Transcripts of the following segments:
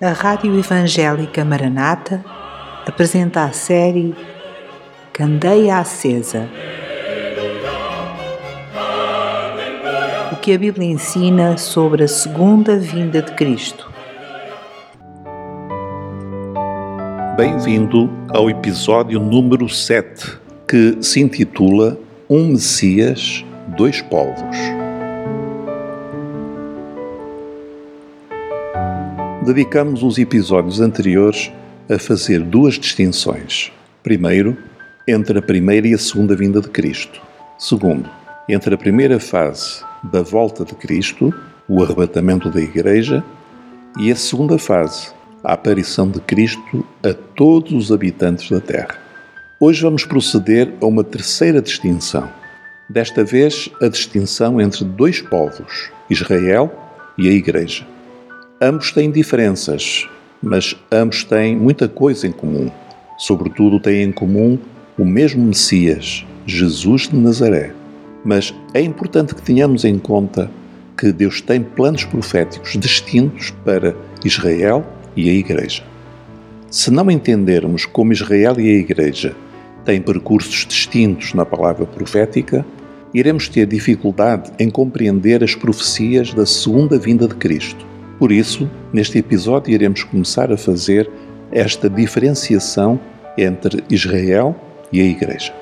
a Rádio Evangélica Maranata apresenta a série Candeia Acesa. O que a Bíblia ensina sobre a segunda vinda de Cristo. Bem-vindo ao episódio número 7, que se intitula Um Messias, Dois Povos. Dedicamos os episódios anteriores a fazer duas distinções. Primeiro, entre a primeira e a segunda vinda de Cristo. Segundo, entre a primeira fase da volta de Cristo, o arrebatamento da Igreja, e a segunda fase, a aparição de Cristo a todos os habitantes da Terra. Hoje vamos proceder a uma terceira distinção. Desta vez, a distinção entre dois povos, Israel e a Igreja. Ambos têm diferenças, mas ambos têm muita coisa em comum. Sobretudo têm em comum o mesmo Messias, Jesus de Nazaré. Mas é importante que tenhamos em conta que Deus tem planos proféticos distintos para Israel e a Igreja. Se não entendermos como Israel e a Igreja têm percursos distintos na palavra profética, iremos ter dificuldade em compreender as profecias da segunda vinda de Cristo. Por isso, neste episódio iremos começar a fazer esta diferenciação entre Israel e a Igreja.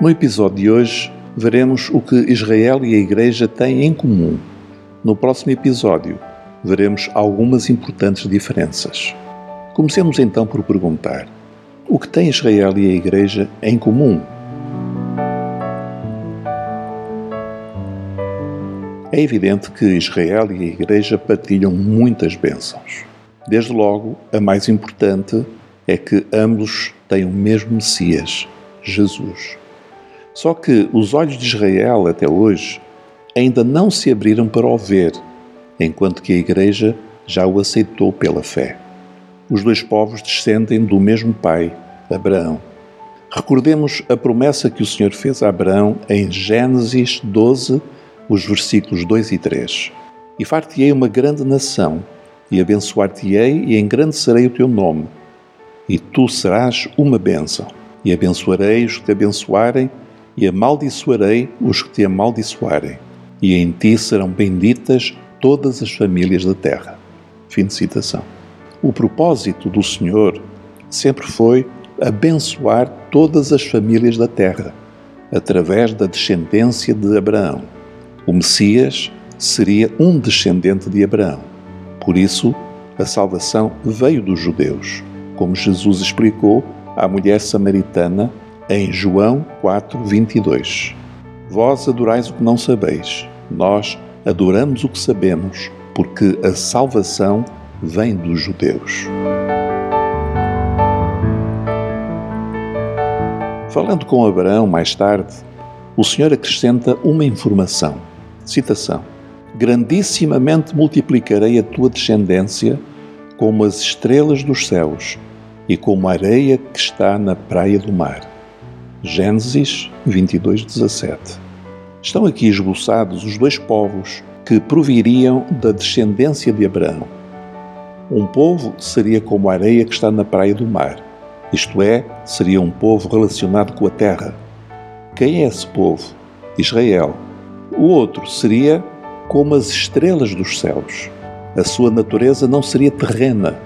No episódio de hoje, veremos o que Israel e a Igreja têm em comum. No próximo episódio, veremos algumas importantes diferenças. Comecemos então por perguntar: o que tem Israel e a Igreja em comum? É evidente que Israel e a Igreja partilham muitas bênçãos. Desde logo, a mais importante é que ambos têm o mesmo Messias, Jesus. Só que os olhos de Israel até hoje ainda não se abriram para o ver, enquanto que a Igreja já o aceitou pela fé. Os dois povos descendem do mesmo pai, Abraão. Recordemos a promessa que o Senhor fez a Abraão em Gênesis 12, os versículos 2 e 3. E far-te-ei uma grande nação, e abençoar-te-ei, e engrandecerei o teu nome, e tu serás uma bênção. E abençoarei os que te abençoarem, e amaldiçoarei os que te amaldiçoarem. E em ti serão benditas todas as famílias da terra. Fim de citação. O propósito do Senhor sempre foi abençoar todas as famílias da terra, através da descendência de Abraão. O Messias seria um descendente de Abraão. Por isso, a salvação veio dos judeus, como Jesus explicou à mulher samaritana em João 4:22. Vós adorais o que não sabeis, nós adoramos o que sabemos, porque a salvação vem dos judeus. Falando com Abraão mais tarde, o Senhor acrescenta uma informação Citação: Grandissimamente multiplicarei a tua descendência como as estrelas dos céus e como a areia que está na praia do mar. Gênesis 22, 17. Estão aqui esboçados os dois povos que proviriam da descendência de Abraão. Um povo seria como a areia que está na praia do mar, isto é, seria um povo relacionado com a terra. Quem é esse povo? Israel o outro seria como as estrelas dos céus. A sua natureza não seria terrena,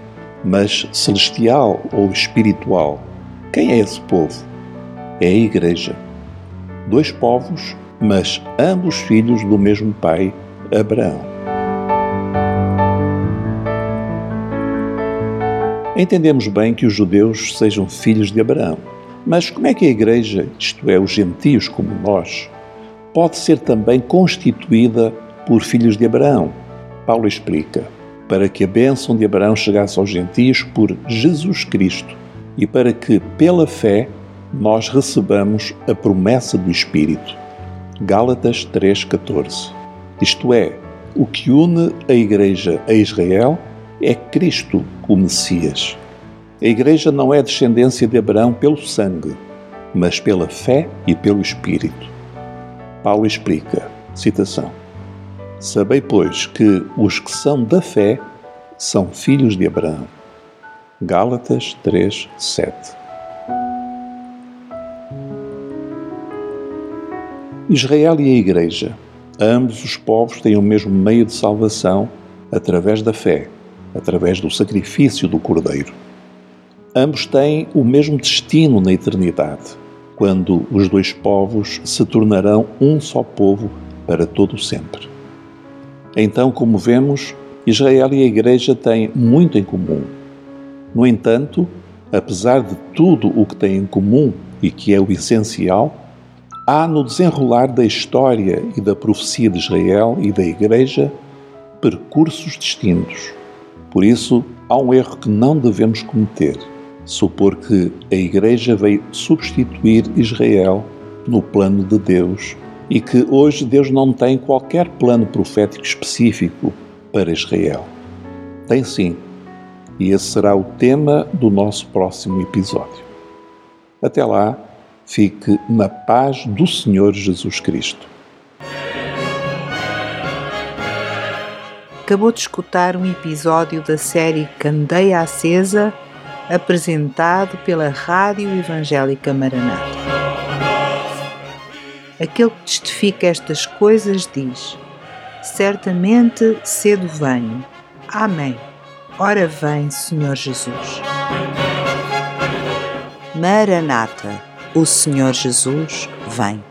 mas celestial ou espiritual. Quem é esse povo? É a Igreja. Dois povos, mas ambos filhos do mesmo pai, Abraão. Entendemos bem que os judeus sejam filhos de Abraão. Mas como é que a Igreja, isto é, os gentios como nós, pode ser também constituída por filhos de Abraão. Paulo explica: para que a bênção de Abraão chegasse aos gentios por Jesus Cristo e para que, pela fé, nós recebamos a promessa do Espírito. Gálatas 3,14 Isto é, o que une a Igreja a Israel é Cristo, o Messias. A Igreja não é descendência de Abraão pelo sangue, mas pela fé e pelo Espírito. Paulo explica, citação, Sabei, pois, que os que são da fé são filhos de Abraão. Gálatas 3, 7. Israel e a Igreja, ambos os povos têm o mesmo meio de salvação através da fé, através do sacrifício do Cordeiro. Ambos têm o mesmo destino na eternidade, quando os dois povos se tornarão um só povo para todo sempre. Então, como vemos, Israel e a Igreja têm muito em comum. No entanto, apesar de tudo o que têm em comum e que é o essencial, há no desenrolar da história e da profecia de Israel e da Igreja percursos distintos. Por isso, há um erro que não devemos cometer: supor que a Igreja veio substituir Israel no plano de Deus e que hoje Deus não tem qualquer plano profético específico para Israel. Tem sim, e esse será o tema do nosso próximo episódio. Até lá, fique na paz do Senhor Jesus Cristo. Acabou de escutar um episódio da série Candeia Acesa, apresentado pela Rádio Evangélica Maranata. Aquele que testifica estas coisas diz: Certamente cedo venho. Amém. Ora vem, Senhor Jesus. Maranata, o Senhor Jesus vem.